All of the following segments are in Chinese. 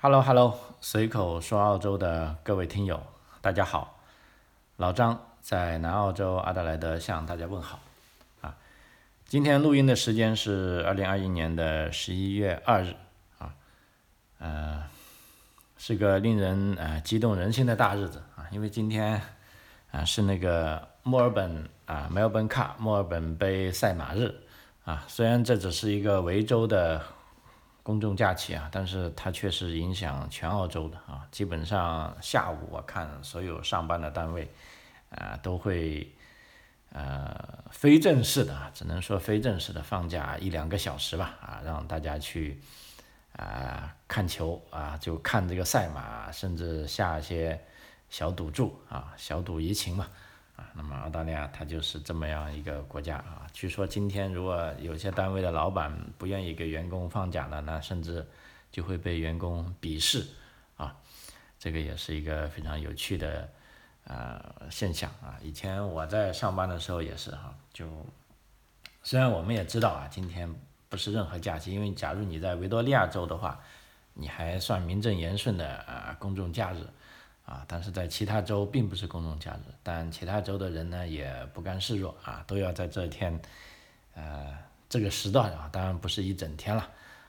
Hello Hello，随口说澳洲的各位听友，大家好，老张在南澳洲阿德莱德向大家问好啊。今天录音的时间是二零二一年的十一月二日啊，呃，是个令人呃激动人心的大日子啊，因为今天啊是那个墨尔本啊 Melbourne Cup 墨尔本杯赛马日啊，虽然这只是一个维州的。公众假期啊，但是它确实影响全澳洲的啊，基本上下午我看所有上班的单位，啊都会呃非正式的，只能说非正式的放假一两个小时吧啊，让大家去啊看球啊，就看这个赛马，甚至下一些小赌注啊，小赌怡情嘛。啊，那么澳大利亚它就是这么样一个国家啊。据说今天如果有些单位的老板不愿意给员工放假了，那甚至就会被员工鄙视啊。这个也是一个非常有趣的呃现象啊。以前我在上班的时候也是哈，就虽然我们也知道啊，今天不是任何假期，因为假如你在维多利亚州的话，你还算名正言顺的啊公众假日。啊，但是在其他州并不是公众假日，但其他州的人呢也不甘示弱啊，都要在这天，呃，这个时段啊，当然不是一整天了，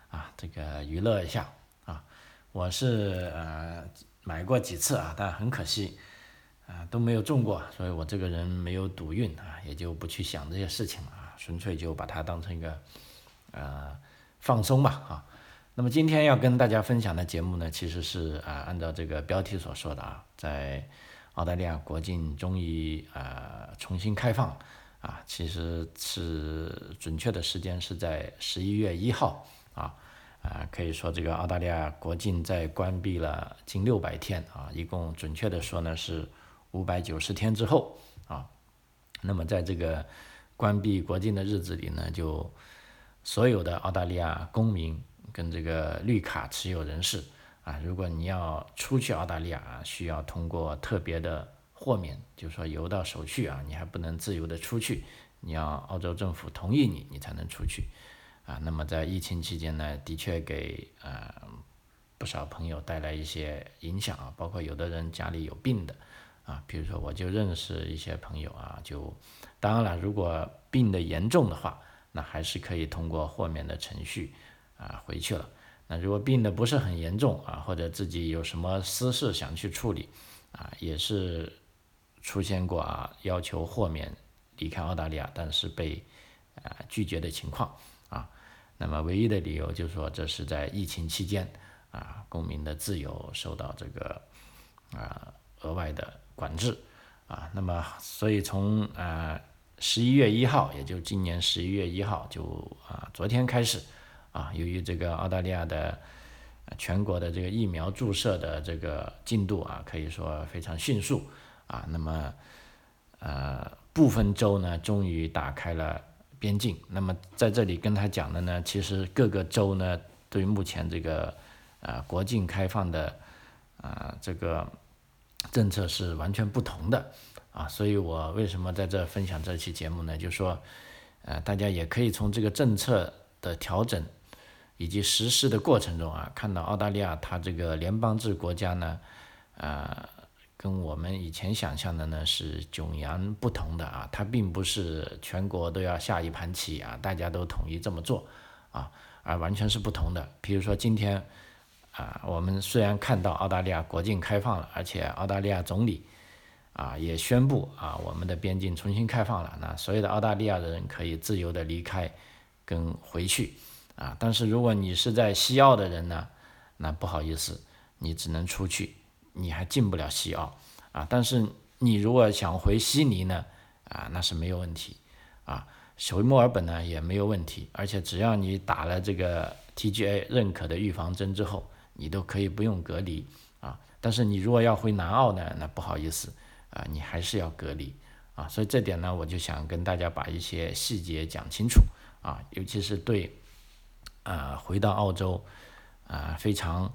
啊，这个娱乐一下啊，我是呃买过几次啊，但很可惜，啊都没有中过，所以我这个人没有赌运啊，也就不去想这些事情了啊，纯粹就把它当成一个呃放松吧啊。那么今天要跟大家分享的节目呢，其实是啊，按照这个标题所说的啊，在澳大利亚国境终于啊重新开放啊，其实是准确的时间是在十一月一号啊啊，可以说这个澳大利亚国境在关闭了近六百天啊，一共准确的说呢是五百九十天之后啊，那么在这个关闭国境的日子里呢，就所有的澳大利亚公民。跟这个绿卡持有人士啊，如果你要出去澳大利亚，需要通过特别的豁免，就是说邮到手续啊，你还不能自由的出去，你要澳洲政府同意你，你才能出去啊。那么在疫情期间呢，的确给呃不少朋友带来一些影响啊，包括有的人家里有病的啊，比如说我就认识一些朋友啊，就当然了，如果病的严重的话，那还是可以通过豁免的程序。啊，回去了。那如果病的不是很严重啊，或者自己有什么私事想去处理，啊，也是出现过啊，要求豁免离开澳大利亚，但是被啊拒绝的情况啊。那么唯一的理由就是说，这是在疫情期间啊，公民的自由受到这个啊额外的管制啊。那么所以从啊十一月一号，也就今年十一月一号，就啊昨天开始。啊，由于这个澳大利亚的全国的这个疫苗注射的这个进度啊，可以说非常迅速啊。那么，呃，部分州呢，终于打开了边境。那么在这里跟他讲的呢，其实各个州呢，对目前这个呃国境开放的啊这个政策是完全不同的啊。所以我为什么在这分享这期节目呢？就说，呃，大家也可以从这个政策的调整。以及实施的过程中啊，看到澳大利亚它这个联邦制国家呢，呃，跟我们以前想象的呢是迥然不同的啊，它并不是全国都要下一盘棋啊，大家都统一这么做啊，而完全是不同的。比如说今天啊，我们虽然看到澳大利亚国境开放了，而且澳大利亚总理啊也宣布啊，我们的边境重新开放了，那所有的澳大利亚人可以自由的离开跟回去。啊，但是如果你是在西澳的人呢，那不好意思，你只能出去，你还进不了西澳啊。但是你如果想回悉尼呢，啊，那是没有问题啊。回墨尔本呢也没有问题，而且只要你打了这个 TGA 认可的预防针之后，你都可以不用隔离啊。但是你如果要回南澳呢，那不好意思啊，你还是要隔离啊。所以这点呢，我就想跟大家把一些细节讲清楚啊，尤其是对。啊，回到澳洲，啊，非常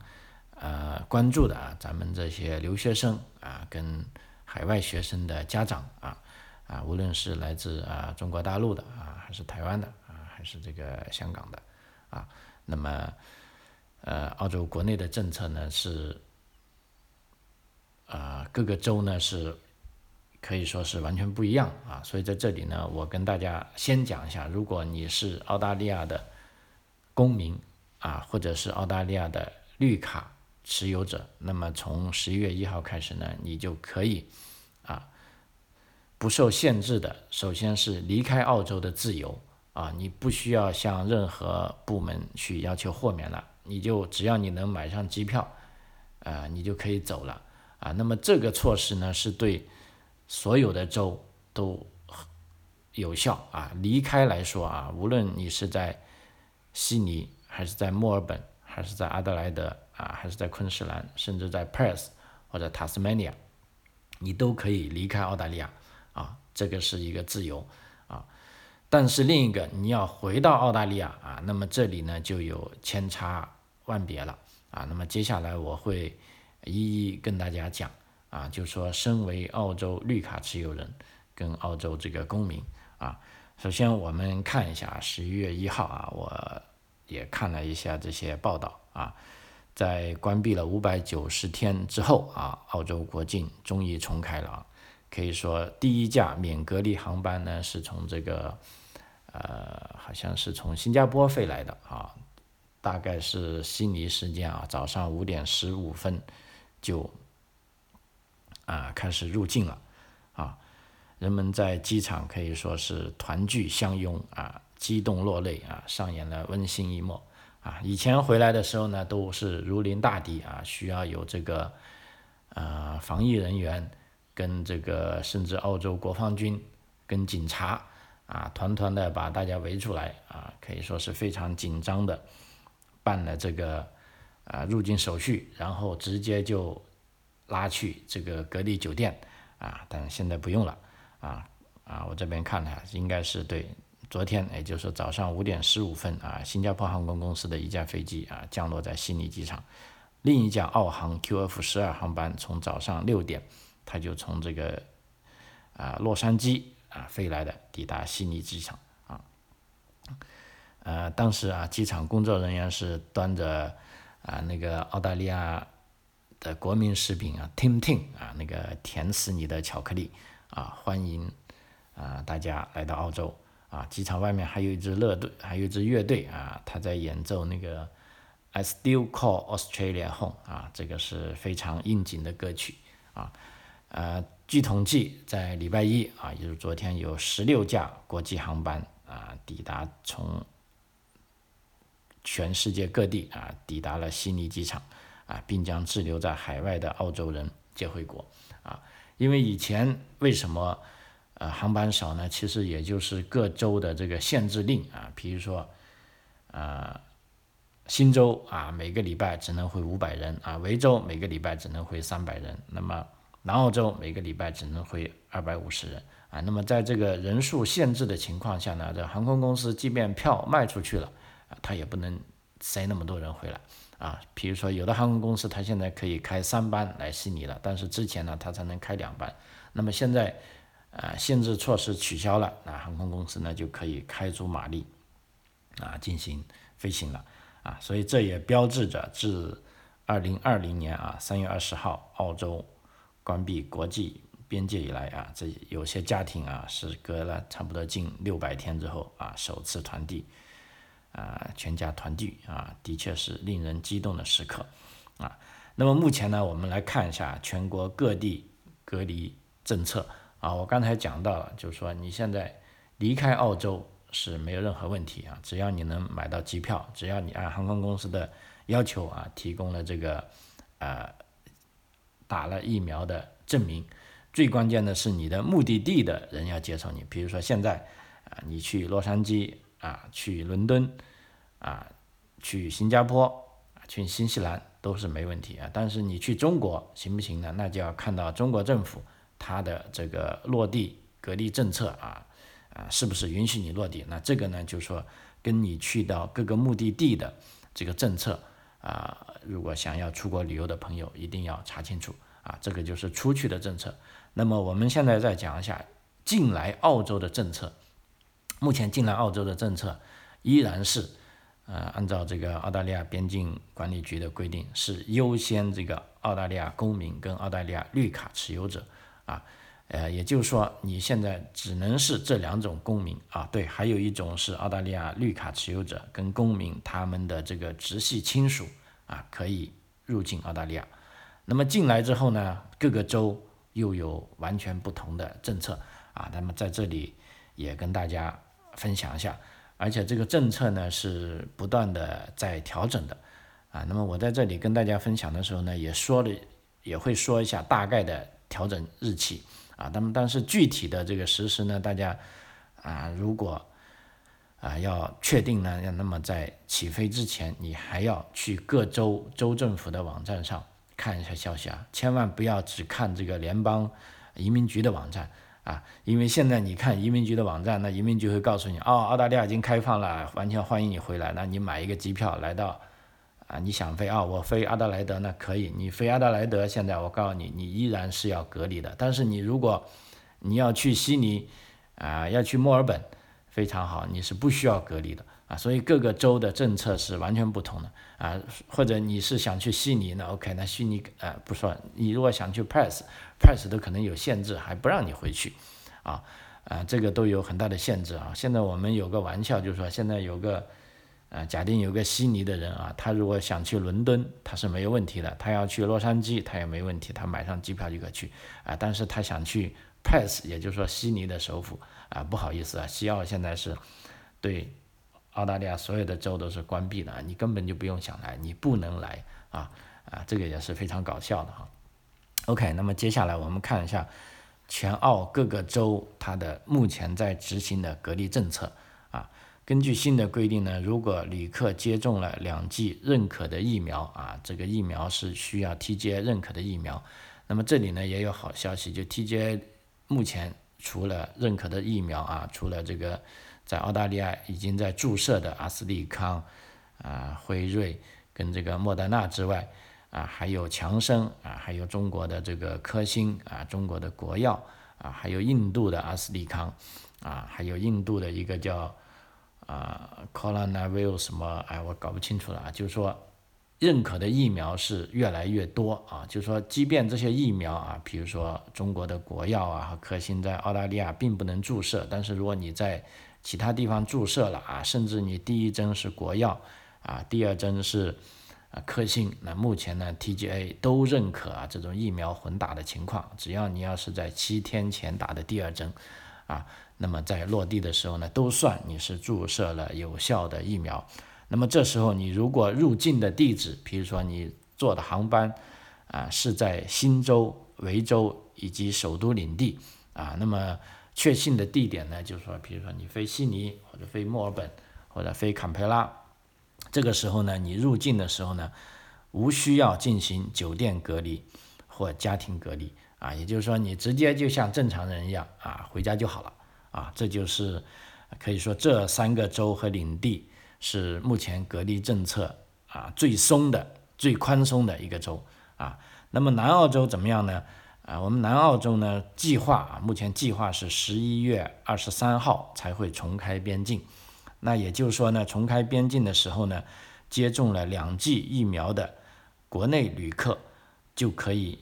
呃关注的啊，咱们这些留学生啊，跟海外学生的家长啊，啊，无论是来自啊中国大陆的啊，还是台湾的啊，还是这个香港的啊，那么呃，澳洲国内的政策呢是，啊，各个州呢是可以说是完全不一样啊。所以在这里呢，我跟大家先讲一下，如果你是澳大利亚的公民啊，或者是澳大利亚的绿卡持有者，那么从十一月一号开始呢，你就可以啊。不受限制的，首先是离开澳洲的自由啊，你不需要向任何部门去要求豁免了，你就只要你能买上机票，啊，你就可以走了啊。那么这个措施呢，是对所有的州都有效啊。离开来说啊，无论你是在悉尼，还是在墨尔本，还是在阿德莱德啊，还是在昆士兰，甚至在 Perth 或者 Tasmania，你都可以离开澳大利亚。啊，这个是一个自由啊，但是另一个你要回到澳大利亚啊，那么这里呢就有千差万别了啊。那么接下来我会一一跟大家讲啊，就说身为澳洲绿卡持有人跟澳洲这个公民啊，首先我们看一下十一月一号啊，我也看了一下这些报道啊，在关闭了五百九十天之后啊，澳洲国境终于重开了啊。可以说，第一架免隔离航班呢，是从这个，呃，好像是从新加坡飞来的啊，大概是悉尼时间啊，早上五点十五分就啊开始入境了啊，人们在机场可以说是团聚相拥啊，激动落泪啊，上演了温馨一幕啊。以前回来的时候呢，都是如临大敌啊，需要有这个呃防疫人员。跟这个甚至澳洲国防军跟警察啊，团团的把大家围出来啊，可以说是非常紧张的办了这个啊入境手续，然后直接就拉去这个隔离酒店啊，但现在不用了啊啊，我这边看了应该是对，昨天也就是早上五点十五分啊，新加坡航空公司的一架飞机啊降落在悉尼机场，另一架澳航 QF 十二航班从早上六点。他就从这个啊洛杉矶啊飞来的，抵达悉尼机场啊，呃，当时啊机场工作人员是端着啊那个澳大利亚的国民食品啊 Tim Tim 啊那个甜死你的巧克力啊欢迎啊大家来到澳洲啊机场外面还有一支乐队，还有一支乐队啊他在演奏那个 I Still Call Australia Home 啊这个是非常应景的歌曲啊。呃，据统计，在礼拜一啊，也就是昨天，有十六架国际航班啊抵达从全世界各地啊抵达了悉尼机场啊，并将滞留在海外的澳洲人接回国。因为以前为什么呃航班少呢？其实也就是各州的这个限制令啊，比如说呃新州啊每个礼拜只能回五百人啊，维州每个礼拜只能回三百人，那么。南澳洲每个礼拜只能回二百五十人啊，那么在这个人数限制的情况下呢，这航空公司即便票卖出去了啊，它也不能塞那么多人回来啊。比如说有的航空公司它现在可以开三班来悉尼了，但是之前呢它才能开两班。那么现在啊限制措施取消了，那航空公司呢就可以开足马力啊进行飞行了啊。所以这也标志着自二零二零年啊三月二十号澳洲。关闭国际边界以来啊，这有些家庭啊是隔了差不多近六百天之后啊首次团聚，啊全家团聚啊，的确是令人激动的时刻啊。那么目前呢，我们来看一下全国各地隔离政策啊。我刚才讲到了，就是说你现在离开澳洲是没有任何问题啊，只要你能买到机票，只要你按航空公司的要求啊提供了这个呃。打了疫苗的证明，最关键的是你的目的地的人要接受你。比如说现在啊，你去洛杉矶啊，去伦敦啊，去新加坡，去新西兰都是没问题啊。但是你去中国行不行呢？那就要看到中国政府它的这个落地隔离政策啊啊，是不是允许你落地？那这个呢，就是说跟你去到各个目的地的这个政策。啊，如果想要出国旅游的朋友，一定要查清楚啊，这个就是出去的政策。那么我们现在再讲一下进来澳洲的政策。目前进来澳洲的政策依然是呃，按照这个澳大利亚边境管理局的规定，是优先这个澳大利亚公民跟澳大利亚绿卡持有者啊，呃，也就是说你现在只能是这两种公民啊，对，还有一种是澳大利亚绿卡持有者跟公民他们的这个直系亲属啊，可以入境澳大利亚。那么进来之后呢，各个州又有完全不同的政策啊，那么在这里也跟大家分享一下。而且这个政策呢是不断的在调整的，啊，那么我在这里跟大家分享的时候呢，也说了，也会说一下大概的调整日期，啊，那么但是具体的这个实施呢，大家啊如果啊要确定呢，那么在起飞之前，你还要去各州州政府的网站上看一下消息啊，千万不要只看这个联邦移民局的网站。啊，因为现在你看移民局的网站，那移民局会告诉你，哦，澳大利亚已经开放了，完全欢迎你回来。那你买一个机票来到，啊，你想飞啊，我飞阿德莱德那可以，你飞阿德莱德，现在我告诉你，你依然是要隔离的。但是你如果你要去悉尼，啊，要去墨尔本，非常好，你是不需要隔离的。啊，所以各个州的政策是完全不同的。啊，或者你是想去悉尼，那 OK，那悉尼，呃，不说，你如果想去 Perth。Pass 都可能有限制，还不让你回去，啊，啊，这个都有很大的限制啊。现在我们有个玩笑，就是说现在有个，呃，假定有个悉尼的人啊，他如果想去伦敦，他是没有问题的；他要去洛杉矶，他也没问题，他买上机票就可以去啊。但是他想去 Pass，也就是说悉尼的首府啊，不好意思啊，西澳现在是对澳大利亚所有的州都是关闭的，你根本就不用想来，你不能来啊啊，这个也是非常搞笑的哈。OK，那么接下来我们看一下全澳各个州它的目前在执行的隔离政策啊。根据新的规定呢，如果旅客接种了两剂认可的疫苗啊，这个疫苗是需要 TGA 认可的疫苗。那么这里呢也有好消息，就 TGA 目前除了认可的疫苗啊，除了这个在澳大利亚已经在注射的阿斯利康啊、辉瑞跟这个莫德纳之外。啊，还有强生啊，还有中国的这个科兴啊，中国的国药啊，还有印度的阿斯利康啊，还有印度的一个叫啊 Coronavir 什么，哎，我搞不清楚了啊。就是说，认可的疫苗是越来越多啊。就是说，即便这些疫苗啊，比如说中国的国药啊和科兴在澳大利亚并不能注射，但是如果你在其他地方注射了啊，甚至你第一针是国药啊，第二针是。啊，科兴那目前呢，TGA 都认可啊这种疫苗混打的情况，只要你要是在七天前打的第二针，啊，那么在落地的时候呢，都算你是注射了有效的疫苗。那么这时候你如果入境的地址，比如说你坐的航班啊是在新州、维州以及首都领地啊，那么确信的地点呢，就是说，比如说你飞悉尼或者飞墨尔本或者飞坎培拉。这个时候呢，你入境的时候呢，无需要进行酒店隔离或家庭隔离啊，也就是说你直接就像正常人一样啊，回家就好了啊。这就是可以说这三个州和领地是目前隔离政策啊最松的、最宽松的一个州啊。那么南澳洲怎么样呢？啊，我们南澳洲呢计划啊，目前计划是十一月二十三号才会重开边境。那也就是说呢，重开边境的时候呢，接种了两剂疫苗的国内旅客就可以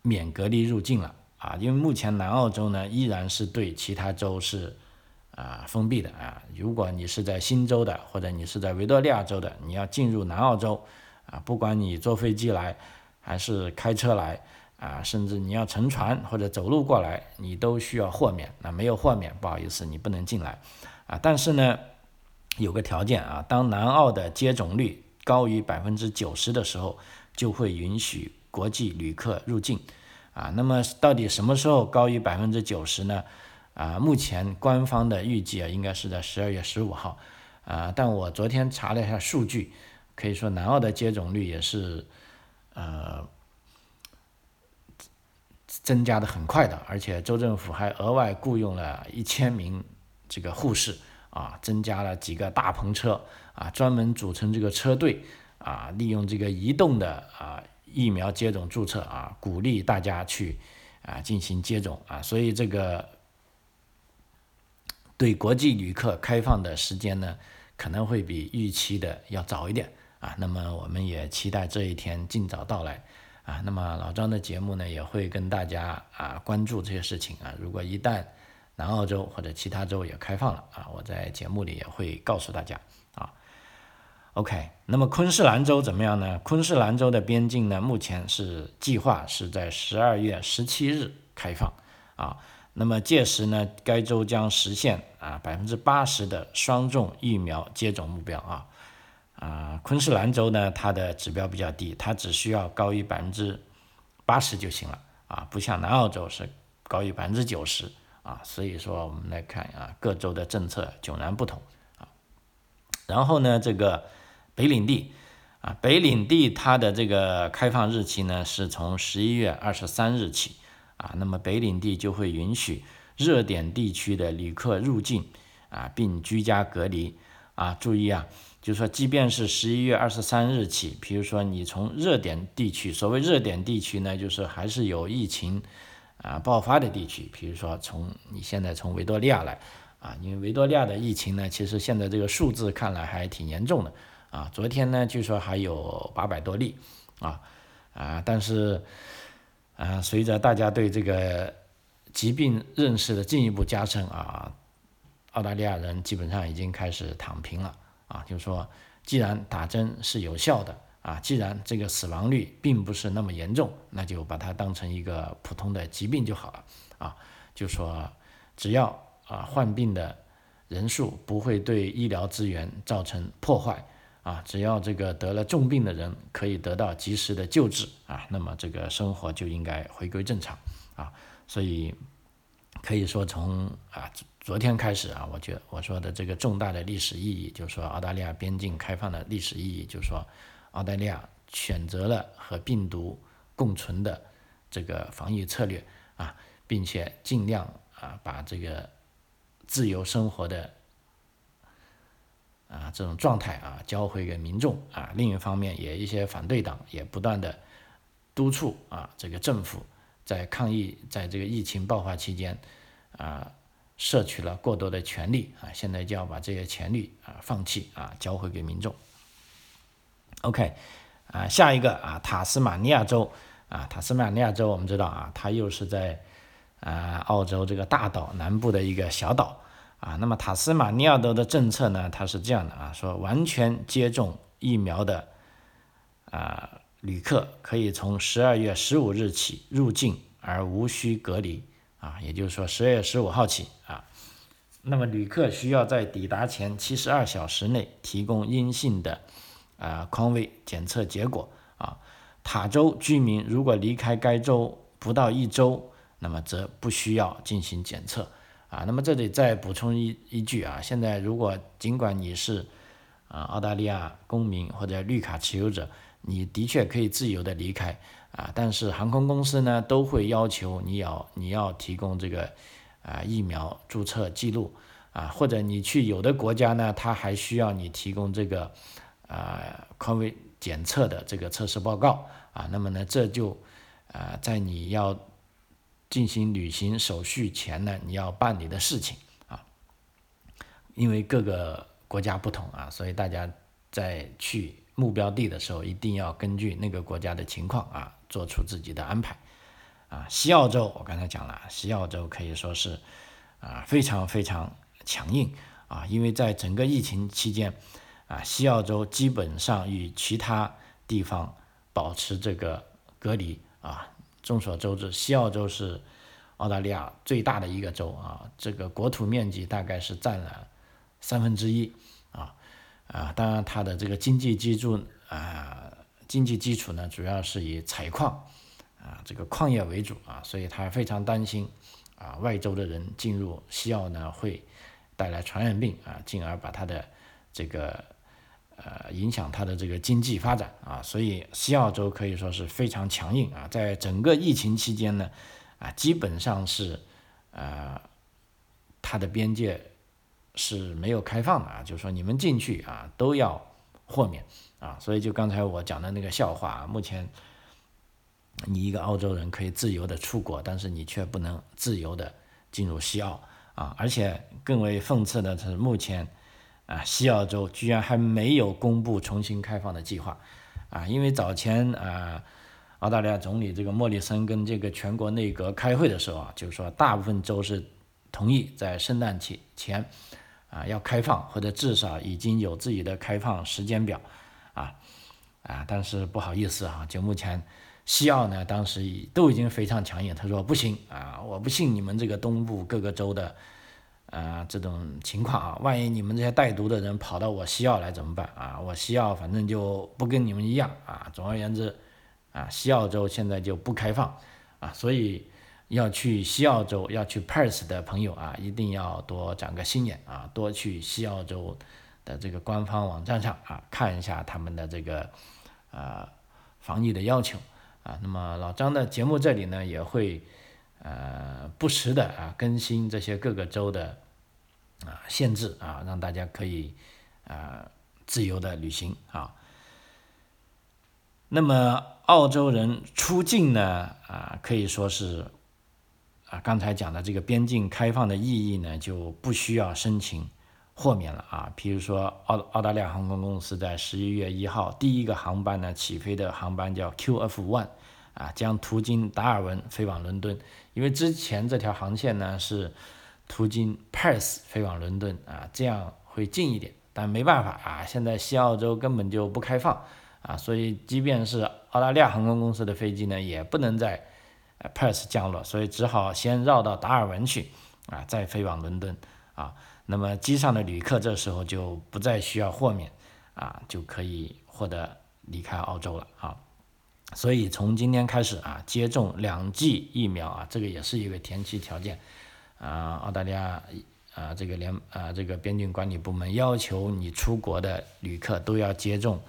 免隔离入境了啊。因为目前南澳洲呢依然是对其他州是啊封闭的啊。如果你是在新州的或者你是在维多利亚州的，你要进入南澳洲啊，不管你坐飞机来还是开车来啊，甚至你要乘船或者走路过来，你都需要豁免。那没有豁免，不好意思，你不能进来啊。但是呢。有个条件啊，当南澳的接种率高于百分之九十的时候，就会允许国际旅客入境，啊，那么到底什么时候高于百分之九十呢？啊，目前官方的预计啊，应该是在十二月十五号，啊，但我昨天查了一下数据，可以说南澳的接种率也是，呃，增加的很快的，而且州政府还额外雇佣了一千名这个护士。啊，增加了几个大篷车啊，专门组成这个车队啊，利用这个移动的啊疫苗接种注册啊，鼓励大家去啊进行接种啊，所以这个对国际旅客开放的时间呢，可能会比预期的要早一点啊。那么我们也期待这一天尽早到来啊。那么老张的节目呢，也会跟大家啊关注这些事情啊。如果一旦南澳洲或者其他州也开放了啊，我在节目里也会告诉大家啊。OK，那么昆士兰州怎么样呢？昆士兰州的边境呢，目前是计划是在十二月十七日开放啊。那么届时呢，该州将实现啊百分之八十的双重疫苗接种目标啊啊，昆士兰州呢，它的指标比较低，它只需要高于百分之八十就行了啊，不像南澳洲是高于百分之九十啊，所以说我们来看啊，各州的政策迥然不同啊。然后呢，这个北领地啊，北领地它的这个开放日期呢，是从十一月二十三日起。啊，那么北领地就会允许热点地区的旅客入境啊，并居家隔离啊。注意啊，就是说，即便是十一月二十三日起，比如说你从热点地区，所谓热点地区呢，就是还是有疫情啊爆发的地区，比如说从你现在从维多利亚来啊，因为维多利亚的疫情呢，其实现在这个数字看来还挺严重的啊。昨天呢，据说还有八百多例啊啊，但是。啊，随着大家对这个疾病认识的进一步加深啊，澳大利亚人基本上已经开始躺平了啊，就是说，既然打针是有效的啊，既然这个死亡率并不是那么严重，那就把它当成一个普通的疾病就好了啊，就说只要啊患病的人数不会对医疗资源造成破坏。啊，只要这个得了重病的人可以得到及时的救治啊，那么这个生活就应该回归正常啊。所以可以说从啊昨天开始啊，我觉得我说的这个重大的历史意义，就是说澳大利亚边境开放的历史意义，就是说澳大利亚选择了和病毒共存的这个防疫策略啊，并且尽量啊把这个自由生活的。啊，这种状态啊，交回给民众啊。另一方面，也一些反对党也不断的督促啊，这个政府在抗疫，在这个疫情爆发期间啊，摄取了过多的权利啊，现在就要把这些权利啊放弃啊，交回给民众。OK，啊，下一个啊，塔斯马尼亚州啊，塔斯马尼亚州我们知道啊，它又是在啊澳洲这个大岛南部的一个小岛。啊，那么塔斯马尼亚州的政策呢？它是这样的啊，说完全接种疫苗的啊旅客可以从十二月十五日起入境而无需隔离啊，也就是说十二月十五号起啊，那么旅客需要在抵达前七十二小时内提供阴性的啊抗胃检测结果啊。塔州居民如果离开该州不到一周，那么则不需要进行检测。啊，那么这里再补充一一句啊，现在如果尽管你是啊澳大利亚公民或者绿卡持有者，你的确可以自由的离开啊，但是航空公司呢都会要求你要你要提供这个啊疫苗注册记录啊，或者你去有的国家呢，它还需要你提供这个啊宽位检测的这个测试报告啊，那么呢这就啊在你要。进行旅行手续前呢，你要办理的事情啊，因为各个国家不同啊，所以大家在去目标地的时候，一定要根据那个国家的情况啊，做出自己的安排啊。西澳洲我刚才讲了，西澳洲可以说是啊非常非常强硬啊，因为在整个疫情期间啊，西澳洲基本上与其他地方保持这个隔离啊。众所周知，西澳洲是澳大利亚最大的一个州啊，这个国土面积大概是占了三分之一啊啊，当然它的这个经济基础啊，经济基础呢，主要是以采矿啊这个矿业为主啊，所以他非常担心啊外州的人进入西澳呢会带来传染病啊，进而把他的这个。呃，影响它的这个经济发展啊，所以西澳洲可以说是非常强硬啊，在整个疫情期间呢，啊，基本上是呃，它的边界是没有开放的啊，就是说你们进去啊都要豁免啊，所以就刚才我讲的那个笑话啊，目前你一个澳洲人可以自由的出国，但是你却不能自由的进入西澳啊，而且更为讽刺的是目前。啊，西澳洲居然还没有公布重新开放的计划，啊，因为早前啊，澳大利亚总理这个莫里森跟这个全国内阁开会的时候啊，就是说大部分州是同意在圣诞节前啊要开放，或者至少已经有自己的开放时间表，啊啊，但是不好意思啊，就目前西澳呢，当时已都已经非常强硬，他说不行啊，我不信你们这个东部各个州的。啊，这种情况啊，万一你们这些带毒的人跑到我西澳来怎么办啊？我西澳反正就不跟你们一样啊。总而言之，啊，西澳洲现在就不开放啊，所以要去西澳洲、要去 Perth 的朋友啊，一定要多长个心眼啊，多去西澳洲的这个官方网站上啊，看一下他们的这个呃防疫的要求啊。那么老张的节目这里呢，也会。呃，不时的啊更新这些各个州的啊限制啊，让大家可以啊自由的旅行啊。那么澳洲人出境呢啊，可以说是啊刚才讲的这个边境开放的意义呢，就不需要申请豁免了啊。比如说澳澳大利亚航空公司在十一月一号第一个航班呢起飞的航班叫 QF One。啊，将途经达尔文飞往伦敦，因为之前这条航线呢是途经 Perth 飞往伦敦啊，这样会近一点。但没办法啊，现在西澳洲根本就不开放啊，所以即便是澳大利亚航空公司的飞机呢，也不能在 Perth 降落，所以只好先绕到达尔文去啊，再飞往伦敦啊。那么机上的旅客这时候就不再需要豁免啊，就可以获得离开澳洲了啊。所以从今天开始啊，接种两剂疫苗啊，这个也是一个前期条件啊。澳大利亚啊，这个联啊这个边境管理部门要求你出国的旅客都要接种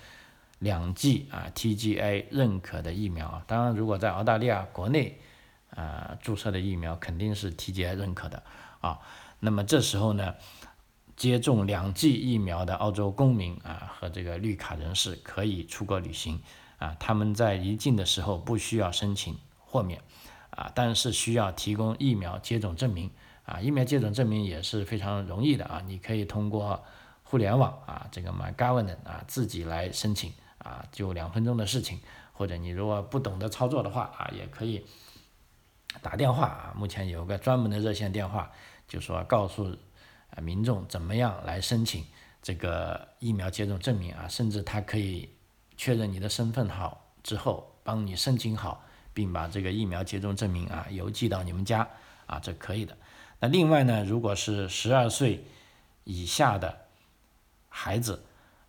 两剂啊 TGA 认可的疫苗。当然，如果在澳大利亚国内啊注射的疫苗肯定是 TGA 认可的啊。那么这时候呢，接种两剂疫苗的澳洲公民啊和这个绿卡人士可以出国旅行。啊，他们在离境的时候不需要申请豁免，啊，但是需要提供疫苗接种证明，啊，疫苗接种证明也是非常容易的啊，你可以通过互联网啊，这个 My Government 啊，自己来申请，啊，就两分钟的事情，或者你如果不懂得操作的话啊，也可以打电话啊，目前有个专门的热线电话，就说告诉啊民众怎么样来申请这个疫苗接种证明啊，甚至他可以。确认你的身份好之后，帮你申请好，并把这个疫苗接种证明啊邮寄到你们家啊，这可以的。那另外呢，如果是十二岁以下的孩子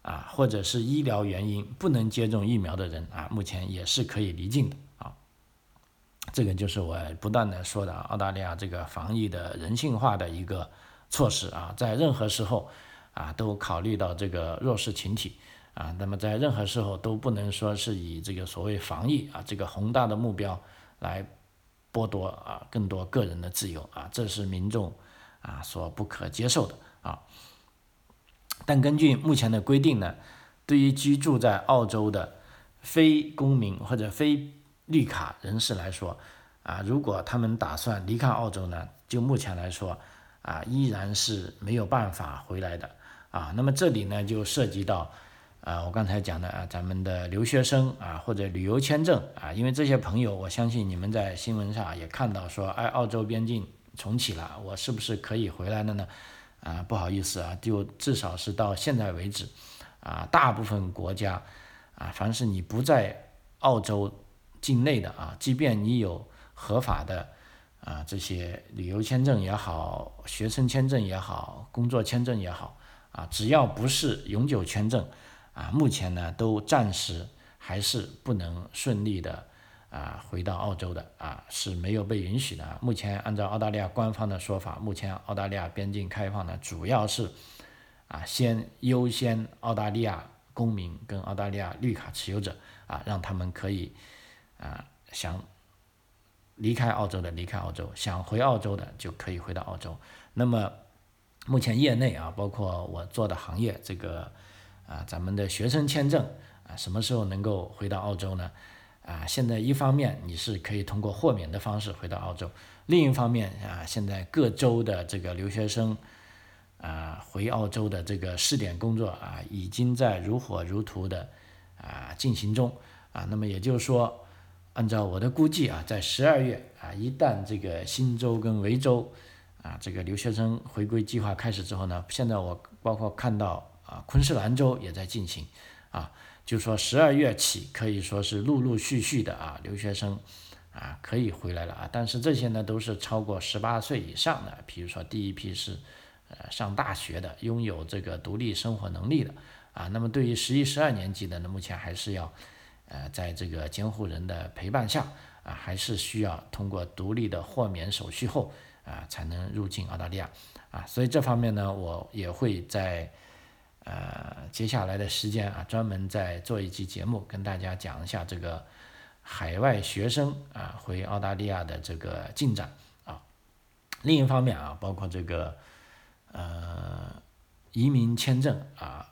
啊，或者是医疗原因不能接种疫苗的人啊，目前也是可以离境的啊。这个就是我不断的说的澳大利亚这个防疫的人性化的一个措施啊，在任何时候啊都考虑到这个弱势群体。啊，那么在任何时候都不能说是以这个所谓防疫啊这个宏大的目标来剥夺啊更多个人的自由啊，这是民众啊所不可接受的啊。但根据目前的规定呢，对于居住在澳洲的非公民或者非绿卡人士来说啊，如果他们打算离开澳洲呢，就目前来说啊，依然是没有办法回来的啊。那么这里呢就涉及到。啊，我刚才讲的啊，咱们的留学生啊，或者旅游签证啊，因为这些朋友，我相信你们在新闻上也看到说，哎，澳洲边境重启了，我是不是可以回来了呢？啊，不好意思啊，就至少是到现在为止，啊，大部分国家啊，凡是你不在澳洲境内的啊，即便你有合法的啊这些旅游签证也好，学生签证也好，工作签证也好，啊，只要不是永久签证。啊，目前呢都暂时还是不能顺利的啊回到澳洲的啊是没有被允许的。目前按照澳大利亚官方的说法，目前澳大利亚边境开放呢主要是啊先优先澳大利亚公民跟澳大利亚绿卡持有者啊让他们可以啊想离开澳洲的离开澳洲，想回澳洲的就可以回到澳洲。那么目前业内啊包括我做的行业这个。啊，咱们的学生签证啊，什么时候能够回到澳洲呢？啊，现在一方面你是可以通过豁免的方式回到澳洲，另一方面啊，现在各州的这个留学生啊回澳洲的这个试点工作啊，已经在如火如荼的啊进行中啊。那么也就是说，按照我的估计啊，在十二月啊，一旦这个新州跟维州啊这个留学生回归计划开始之后呢，现在我包括看到啊昆士兰州也在进行啊，就说十二月起可以说是陆陆续续的啊留学生。啊，可以回来了啊，但是这些呢都是超过十八岁以上的，比如说第一批是，呃，上大学的，拥有这个独立生活能力的，啊，那么对于十一、十二年级的呢，目前还是要，呃，在这个监护人的陪伴下，啊，还是需要通过独立的豁免手续后，啊，才能入境澳大利亚，啊，所以这方面呢，我也会在，呃，接下来的时间啊，专门再做一期节目，跟大家讲一下这个。海外学生啊回澳大利亚的这个进展啊，另一方面啊，包括这个呃移民签证啊，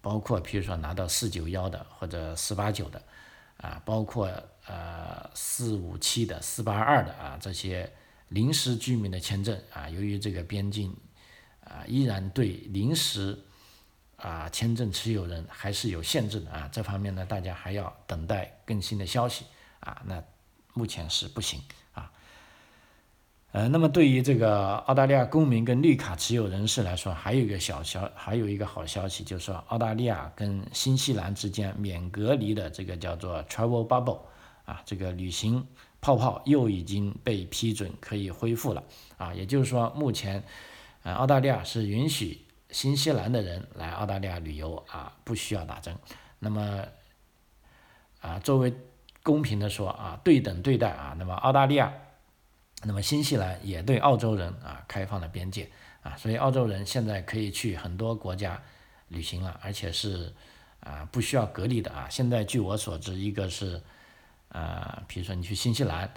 包括比如说拿到四九幺的或者四八九的啊，包括呃四五七的四八二的啊这些临时居民的签证啊，由于这个边境啊依然对临时。啊，签证持有人还是有限制的啊，这方面呢，大家还要等待更新的消息啊。那目前是不行啊。呃，那么对于这个澳大利亚公民跟绿卡持有人士来说，还有一个小消，还有一个好消息，就是说澳大利亚跟新西兰之间免隔离的这个叫做 travel bubble 啊，这个旅行泡泡又已经被批准可以恢复了啊。也就是说，目前呃澳大利亚是允许。新西兰的人来澳大利亚旅游啊，不需要打针。那么，啊，作为公平的说啊，对等对待啊，那么澳大利亚，那么新西兰也对澳洲人啊开放了边界啊，所以澳洲人现在可以去很多国家旅行了，而且是啊不需要隔离的啊。现在据我所知，一个是啊，比如说你去新西兰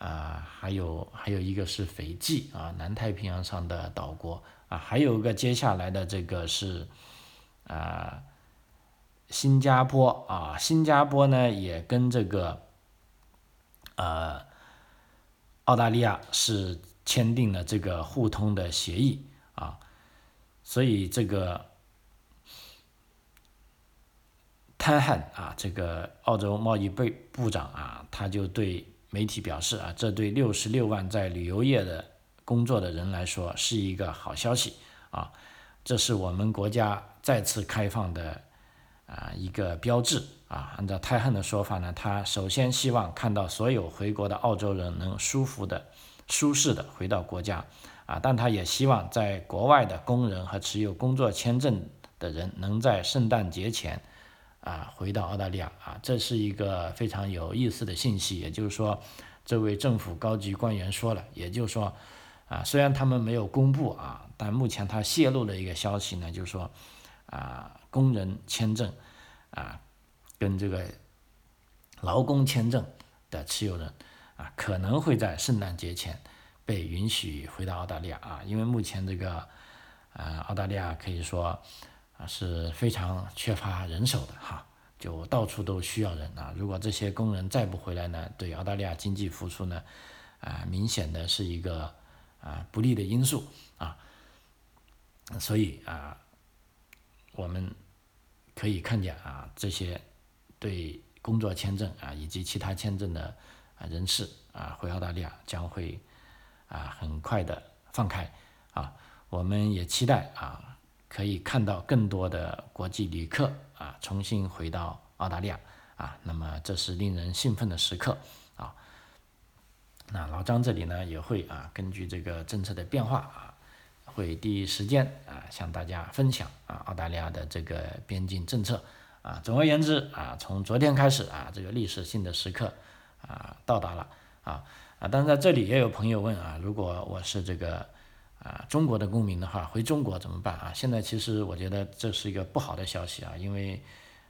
啊，还有还有一个是斐济啊，南太平洋上的岛国。啊，还有一个接下来的这个是，啊，新加坡啊，新加坡呢也跟这个，呃，澳大利亚是签订了这个互通的协议啊，所以这个，潘汉啊，这个澳洲贸易部部长啊，他就对媒体表示啊，这对六十六万在旅游业的。工作的人来说是一个好消息啊，这是我们国家再次开放的啊一个标志啊。按照泰汉的说法呢，他首先希望看到所有回国的澳洲人能舒服的、舒适的回到国家啊，但他也希望在国外的工人和持有工作签证的人能在圣诞节前啊回到澳大利亚啊，这是一个非常有意思的信息。也就是说，这位政府高级官员说了，也就是说。啊，虽然他们没有公布啊，但目前他泄露了一个消息呢，就是说，啊，工人签证，啊，跟这个劳工签证的持有人，啊，可能会在圣诞节前被允许回到澳大利亚啊，因为目前这个，呃，澳大利亚可以说啊是非常缺乏人手的哈，就到处都需要人啊，如果这些工人再不回来呢，对澳大利亚经济复苏呢，啊，明显的是一个。啊，不利的因素啊，所以啊，我们可以看见啊，这些对工作签证啊以及其他签证的啊人士啊回澳大利亚将会啊很快的放开啊，我们也期待啊可以看到更多的国际旅客啊重新回到澳大利亚啊，那么这是令人兴奋的时刻啊。那老张这里呢也会啊，根据这个政策的变化啊，会第一时间啊向大家分享啊澳大利亚的这个边境政策啊。总而言之啊，从昨天开始啊，这个历史性的时刻啊到达了啊啊。但是在这里也有朋友问啊，如果我是这个啊中国的公民的话，回中国怎么办啊？现在其实我觉得这是一个不好的消息啊，因为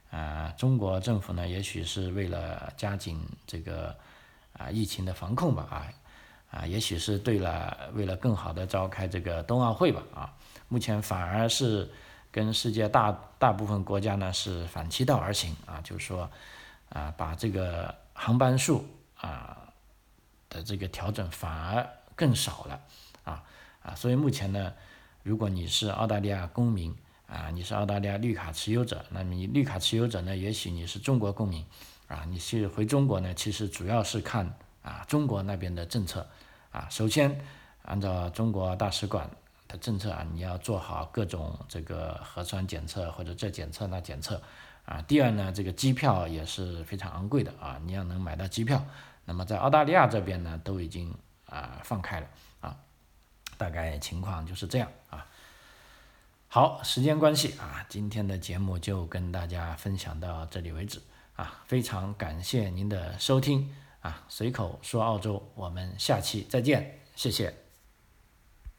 啊中国政府呢，也许是为了加紧这个。啊，疫情的防控吧，啊，啊，也许是对了，为了更好的召开这个冬奥会吧，啊，目前反而是跟世界大大部分国家呢是反其道而行，啊，就是说，啊，把这个航班数啊的这个调整反而更少了，啊，啊，所以目前呢，如果你是澳大利亚公民啊，你是澳大利亚绿卡持有者，那么你绿卡持有者呢，也许你是中国公民啊，你去回中国呢，其实主要是看啊中国那边的政策啊。首先，按照中国大使馆的政策啊，你要做好各种这个核酸检测或者这检测那检测啊。第二呢，这个机票也是非常昂贵的啊，你要能买到机票。那么在澳大利亚这边呢，都已经啊放开了，大概情况就是这样啊。好，时间关系啊，今天的节目就跟大家分享到这里为止啊，非常感谢您的收听啊，随口说澳洲，我们下期再见，谢谢。